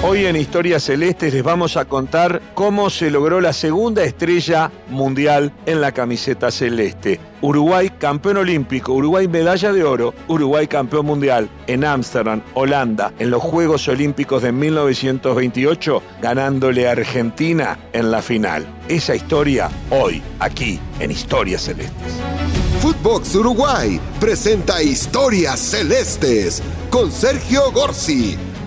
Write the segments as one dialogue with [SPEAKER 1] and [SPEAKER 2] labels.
[SPEAKER 1] Hoy en Historias Celestes les vamos a contar cómo se logró la segunda estrella mundial en la camiseta celeste. Uruguay campeón olímpico, Uruguay medalla de oro, Uruguay campeón mundial en Ámsterdam, Holanda, en los Juegos Olímpicos de 1928, ganándole a Argentina en la final. Esa historia hoy, aquí, en Historias Celestes.
[SPEAKER 2] Footbox Uruguay presenta Historias Celestes con Sergio Gorsi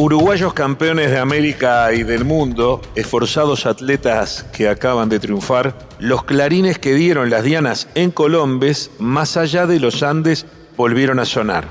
[SPEAKER 1] Uruguayos campeones de América y del mundo, esforzados atletas que acaban de triunfar, los clarines que dieron las dianas en Colombes, más allá de los Andes, volvieron a sonar.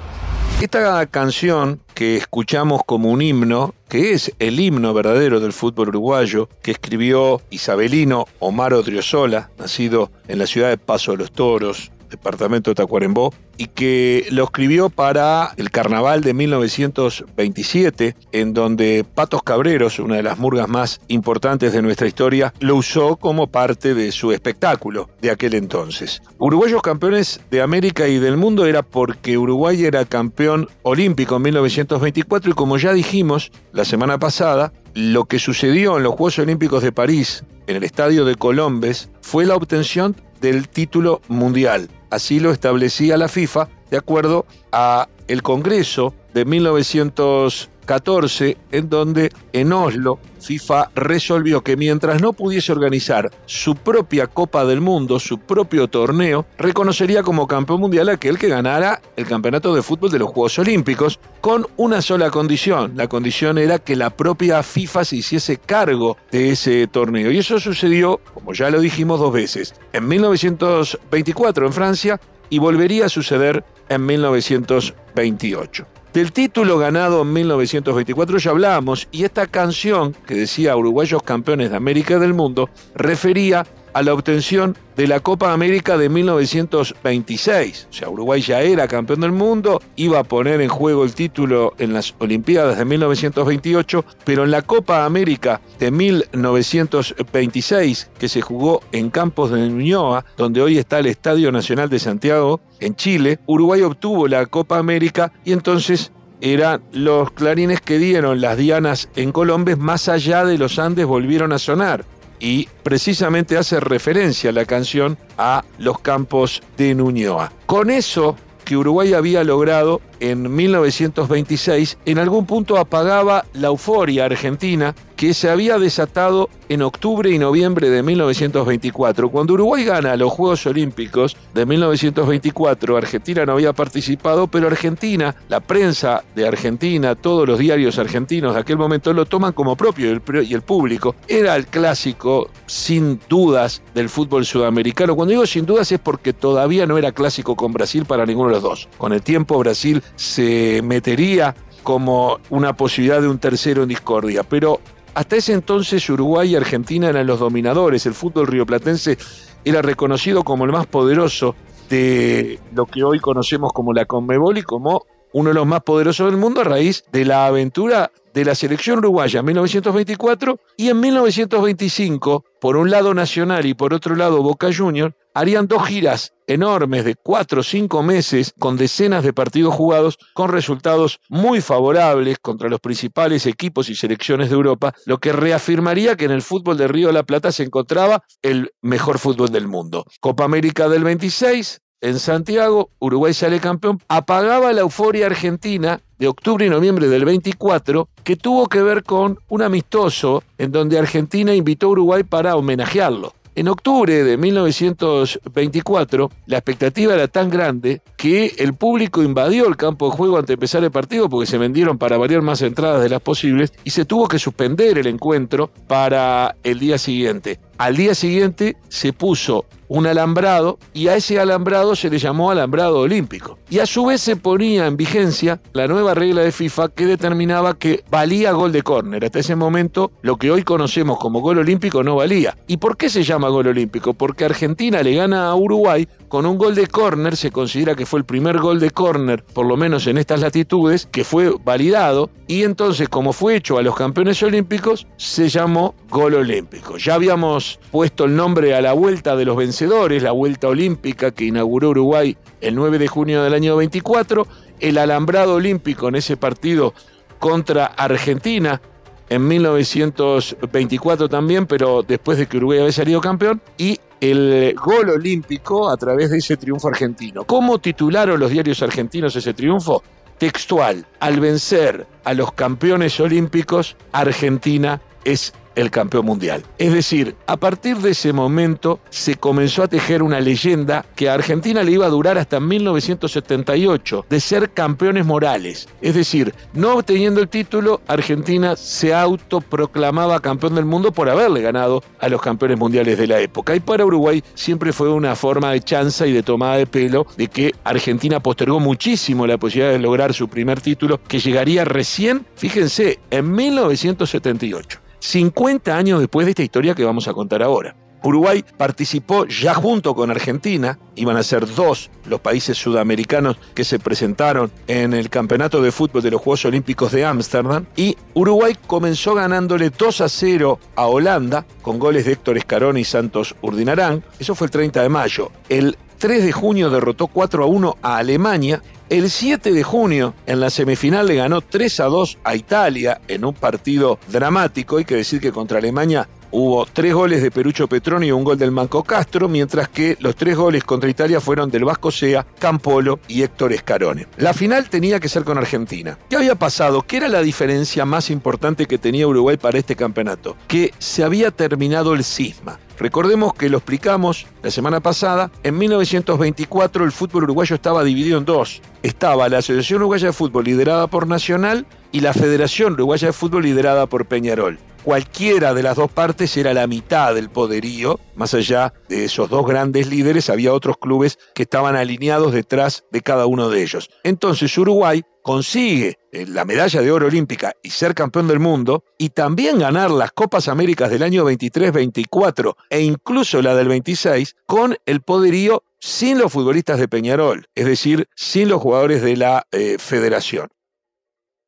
[SPEAKER 1] Esta canción que escuchamos como un himno, que es el himno verdadero del fútbol uruguayo, que escribió Isabelino Omar Odriozola, nacido en la ciudad de Paso de los Toros, departamento de Tacuarembó, y que lo escribió para el carnaval de 1927, en donde Patos Cabreros, una de las murgas más importantes de nuestra historia, lo usó como parte de su espectáculo de aquel entonces. Uruguayos campeones de América y del mundo era porque Uruguay era campeón olímpico en 1924 y como ya dijimos la semana pasada, lo que sucedió en los Juegos Olímpicos de París, en el estadio de Colombes, fue la obtención del título mundial. Así lo establecía la FIFA de acuerdo a el Congreso de 1914 en donde en Oslo FIFA resolvió que mientras no pudiese organizar su propia Copa del Mundo, su propio torneo, reconocería como campeón mundial aquel que ganara el campeonato de fútbol de los Juegos Olímpicos, con una sola condición. La condición era que la propia FIFA se hiciese cargo de ese torneo. Y eso sucedió, como ya lo dijimos dos veces, en 1924 en Francia y volvería a suceder en 1928. Del título ganado en 1924 ya hablábamos y esta canción que decía Uruguayos campeones de América del mundo refería a la obtención de la Copa América de 1926. O sea, Uruguay ya era campeón del mundo, iba a poner en juego el título en las Olimpiadas de 1928, pero en la Copa América de 1926, que se jugó en Campos de Ñuñoa, donde hoy está el Estadio Nacional de Santiago, en Chile, Uruguay obtuvo la Copa América y entonces eran los clarines que dieron las dianas en Colombia, más allá de los Andes volvieron a sonar y precisamente hace referencia la canción a los campos de Nuñoa. Con eso que Uruguay había logrado en 1926, en algún punto apagaba la euforia argentina que se había desatado en octubre y noviembre de 1924. Cuando Uruguay gana los Juegos Olímpicos de 1924, Argentina no había participado, pero Argentina, la prensa de Argentina, todos los diarios argentinos de aquel momento lo toman como propio y el público. Era el clásico, sin dudas, del fútbol sudamericano. Cuando digo sin dudas es porque todavía no era clásico con Brasil para ninguno de los dos. Con el tiempo Brasil se metería como una posibilidad de un tercero en discordia. Pero hasta ese entonces Uruguay y Argentina eran los dominadores. El fútbol rioplatense era reconocido como el más poderoso de lo que hoy conocemos como la Conmebol y como uno de los más poderosos del mundo a raíz de la aventura de la selección uruguaya en 1924 y en 1925, por un lado Nacional y por otro lado Boca Juniors, harían dos giras enormes de cuatro o cinco meses con decenas de partidos jugados con resultados muy favorables contra los principales equipos y selecciones de Europa, lo que reafirmaría que en el fútbol de Río de la Plata se encontraba el mejor fútbol del mundo. Copa América del 26, en Santiago, Uruguay sale campeón, apagaba la euforia argentina de octubre y noviembre del 24, que tuvo que ver con un amistoso en donde Argentina invitó a Uruguay para homenajearlo. En octubre de 1924, la expectativa era tan grande que el público invadió el campo de juego antes de empezar el partido porque se vendieron para variar más entradas de las posibles y se tuvo que suspender el encuentro para el día siguiente. Al día siguiente se puso un alambrado y a ese alambrado se le llamó alambrado olímpico. Y a su vez se ponía en vigencia la nueva regla de FIFA que determinaba que valía gol de córner. Hasta ese momento lo que hoy conocemos como gol olímpico no valía. ¿Y por qué se llama gol olímpico? Porque Argentina le gana a Uruguay con un gol de córner, se considera que fue el primer gol de córner, por lo menos en estas latitudes, que fue validado y entonces como fue hecho a los campeones olímpicos, se llamó gol olímpico. Ya habíamos puesto el nombre a la vuelta de los vencedores la Vuelta Olímpica que inauguró Uruguay el 9 de junio del año 24, el alambrado olímpico en ese partido contra Argentina en 1924 también, pero después de que Uruguay había salido campeón, y el gol olímpico a través de ese triunfo argentino. ¿Cómo titularon los diarios argentinos ese triunfo? Textual, al vencer a los campeones olímpicos, Argentina es el campeón mundial. Es decir, a partir de ese momento se comenzó a tejer una leyenda que a Argentina le iba a durar hasta 1978, de ser campeones morales. Es decir, no obteniendo el título, Argentina se autoproclamaba campeón del mundo por haberle ganado a los campeones mundiales de la época. Y para Uruguay siempre fue una forma de chanza y de tomada de pelo de que Argentina postergó muchísimo la posibilidad de lograr su primer título, que llegaría recién, fíjense, en 1978. 50 años después de esta historia que vamos a contar ahora. Uruguay participó ya junto con Argentina, iban a ser dos los países sudamericanos que se presentaron en el Campeonato de Fútbol de los Juegos Olímpicos de Ámsterdam, y Uruguay comenzó ganándole 2 a 0 a Holanda con goles de Héctor Escarón y Santos Urdinarán, eso fue el 30 de mayo. El 3 de junio derrotó 4 a 1 a Alemania el 7 de junio, en la semifinal, le ganó 3 a 2 a Italia en un partido dramático. Hay que decir que contra Alemania hubo tres goles de Perucho Petroni y un gol del Manco Castro, mientras que los tres goles contra Italia fueron del Vasco Sea, Campolo y Héctor Escarone. La final tenía que ser con Argentina. ¿Qué había pasado? ¿Qué era la diferencia más importante que tenía Uruguay para este campeonato? Que se había terminado el cisma. Recordemos que lo explicamos la semana pasada, en 1924 el fútbol uruguayo estaba dividido en dos. Estaba la Asociación Uruguaya de Fútbol liderada por Nacional y la Federación Uruguaya de Fútbol liderada por Peñarol. Cualquiera de las dos partes era la mitad del poderío, más allá de esos dos grandes líderes había otros clubes que estaban alineados detrás de cada uno de ellos. Entonces Uruguay consigue eh, la medalla de oro olímpica y ser campeón del mundo, y también ganar las Copas Américas del año 23-24 e incluso la del 26, con el poderío sin los futbolistas de Peñarol, es decir, sin los jugadores de la eh, federación.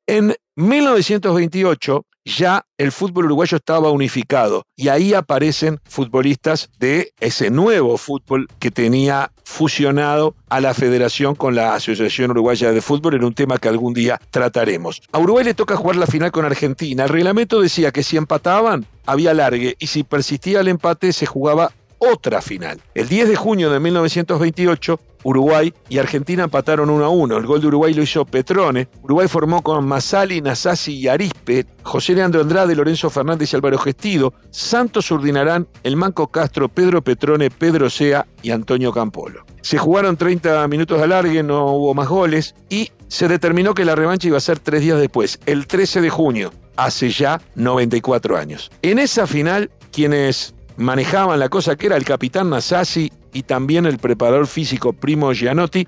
[SPEAKER 1] En 1928 ya el fútbol uruguayo estaba unificado y ahí aparecen futbolistas de ese nuevo fútbol que tenía fusionado a la federación con la Asociación Uruguaya de Fútbol en un tema que algún día trataremos. A Uruguay le toca jugar la final con Argentina. El reglamento decía que si empataban había largue y si persistía el empate se jugaba otra final. El 10 de junio de 1928, Uruguay y Argentina empataron 1 a 1. El gol de Uruguay lo hizo Petrone. Uruguay formó con Masali, Nasasi y Arispe, José Leandro Andrade, Lorenzo Fernández y Álvaro Gestido, Santos Urdinarán, El Manco Castro, Pedro Petrone, Pedro Sea y Antonio Campolo. Se jugaron 30 minutos de alargue, no hubo más goles y se determinó que la revancha iba a ser tres días después, el 13 de junio, hace ya 94 años. En esa final, quienes manejaban la cosa que era el capitán Nasasi y también el preparador físico Primo Gianotti,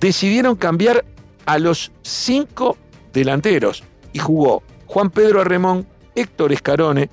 [SPEAKER 1] decidieron cambiar a los cinco delanteros y jugó Juan Pedro Arremón, Héctor Escarone,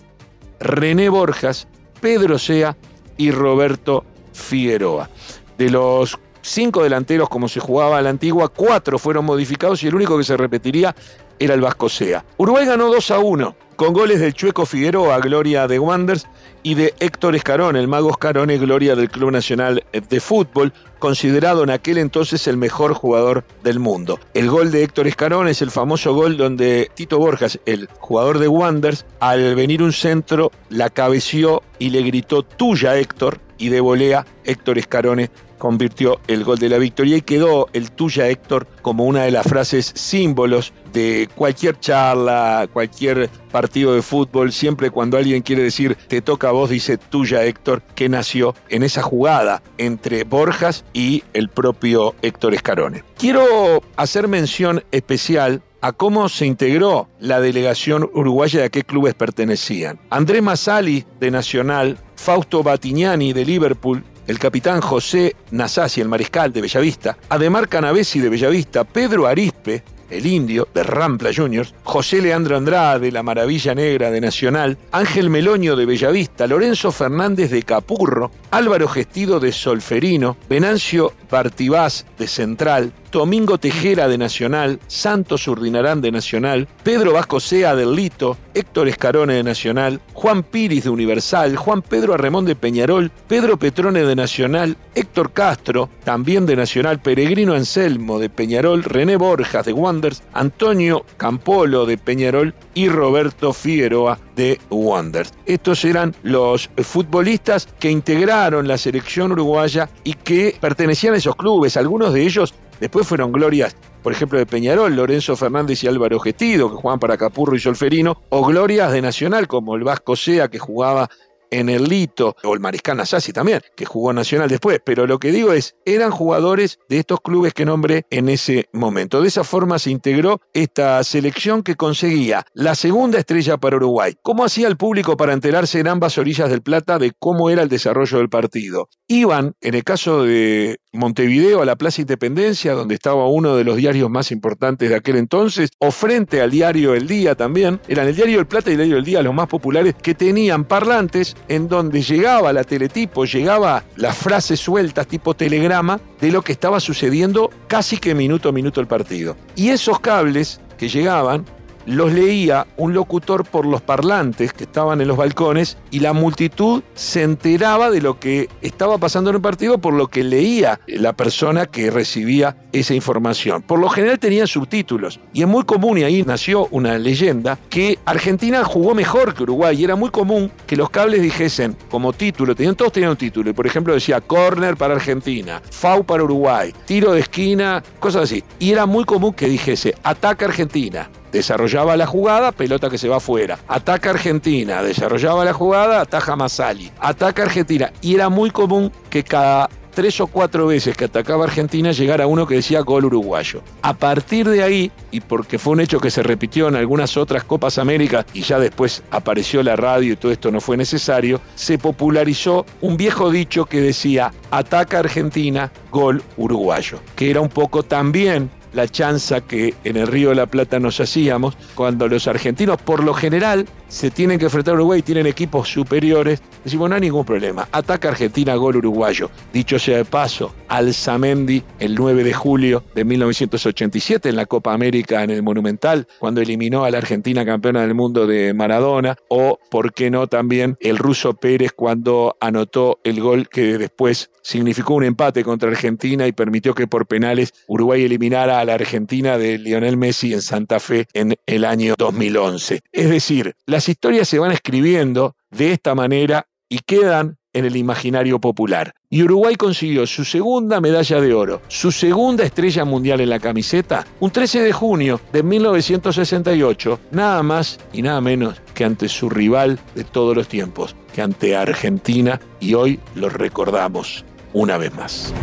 [SPEAKER 1] René Borjas, Pedro Sea y Roberto Figueroa. De los cinco delanteros como se jugaba a la antigua, cuatro fueron modificados y el único que se repetiría era el Vasco Sea. Uruguay ganó 2 a 1 con goles del Chueco Figueroa, gloria de Wanders, y de Héctor Escarón, el mago Escarone, gloria del Club Nacional de Fútbol, considerado en aquel entonces el mejor jugador del mundo. El gol de Héctor Escarón es el famoso gol donde Tito Borjas, el jugador de Wanders, al venir un centro, la cabeció y le gritó tuya Héctor, y de volea Héctor Escarone convirtió el gol de la victoria y quedó el tuya Héctor como una de las frases símbolos de cualquier charla, cualquier partido de fútbol, siempre cuando alguien quiere decir te toca a vos, dice tuya Héctor, que nació en esa jugada entre Borjas y el propio Héctor Escarone. Quiero hacer mención especial a cómo se integró la delegación uruguaya y a qué clubes pertenecían. Andrés Masali, de Nacional, Fausto Batignani de Liverpool, el capitán José Nasasi, el mariscal de Bellavista, Ademar Canavesi de Bellavista, Pedro Arispe, el indio, de Rampla Juniors, José Leandro Andrade, la Maravilla Negra de Nacional, Ángel Meloño de Bellavista, Lorenzo Fernández de Capurro, Álvaro Gestido de Solferino, Venancio Bartibás de Central, Domingo Tejera de Nacional, Santos Urdinarán de Nacional, Pedro Vasco Sea del Lito, Héctor Escarone de Nacional, Juan Piris de Universal, Juan Pedro Arremón de Peñarol, Pedro Petrone de Nacional, Héctor Castro, también de Nacional, Peregrino Anselmo de Peñarol, René Borjas de Wonders, Antonio Campolo de Peñarol y Roberto Figueroa de Wonders. Estos eran los futbolistas que integraron la selección uruguaya y que pertenecían a esos clubes, algunos de ellos Después fueron glorias, por ejemplo, de Peñarol, Lorenzo Fernández y Álvaro Gestido, que jugaban para Capurro y Solferino, o glorias de Nacional, como el Vasco Sea, que jugaba en el Lito, o el Mariscal Nasasi también, que jugó Nacional después, pero lo que digo es, eran jugadores de estos clubes que nombré en ese momento. De esa forma se integró esta selección que conseguía la segunda estrella para Uruguay. ¿Cómo hacía el público para enterarse en ambas orillas del Plata de cómo era el desarrollo del partido? Iban, en el caso de Montevideo, a la Plaza Independencia, donde estaba uno de los diarios más importantes de aquel entonces, o frente al diario El Día también, eran el diario El Plata y el diario El Día los más populares, que tenían parlantes en donde llegaba la teletipo, llegaba las frases sueltas tipo telegrama de lo que estaba sucediendo casi que minuto a minuto el partido. Y esos cables que llegaban los leía un locutor por los parlantes que estaban en los balcones y la multitud se enteraba de lo que estaba pasando en el partido por lo que leía la persona que recibía esa información. Por lo general tenían subtítulos y es muy común, y ahí nació una leyenda, que Argentina jugó mejor que Uruguay y era muy común que los cables dijesen como título, todos tenían un título y por ejemplo decía corner para Argentina, FAU para Uruguay, tiro de esquina, cosas así. Y era muy común que dijese ataca Argentina, desarrollaba la jugada, pelota que se va afuera. Ataca Argentina, desarrollaba la jugada, ataja Masali. Ataca Argentina. Y era muy común que cada tres o cuatro veces que atacaba Argentina llegara uno que decía gol uruguayo. A partir de ahí, y porque fue un hecho que se repitió en algunas otras Copas América y ya después apareció la radio y todo esto no fue necesario, se popularizó un viejo dicho que decía ataca Argentina, gol uruguayo, que era un poco también la chanza que en el Río de la Plata nos hacíamos cuando los argentinos por lo general se tienen que enfrentar a Uruguay tienen equipos superiores, decimos no hay ningún problema, ataca Argentina, gol uruguayo. Dicho sea de paso, Alzamendi el 9 de julio de 1987 en la Copa América en el Monumental, cuando eliminó a la Argentina campeona del mundo de Maradona, o por qué no también el ruso Pérez cuando anotó el gol que después significó un empate contra Argentina y permitió que por penales Uruguay eliminara a la Argentina de Lionel Messi en Santa Fe en el año 2011. Es decir, las historias se van escribiendo de esta manera y quedan en el imaginario popular. Y Uruguay consiguió su segunda medalla de oro, su segunda estrella mundial en la camiseta, un 13 de junio de 1968, nada más y nada menos que ante su rival de todos los tiempos, que ante Argentina, y hoy lo recordamos una vez más.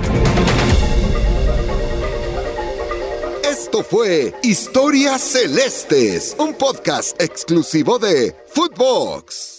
[SPEAKER 2] Esto fue Historias Celestes, un podcast exclusivo de Footbox.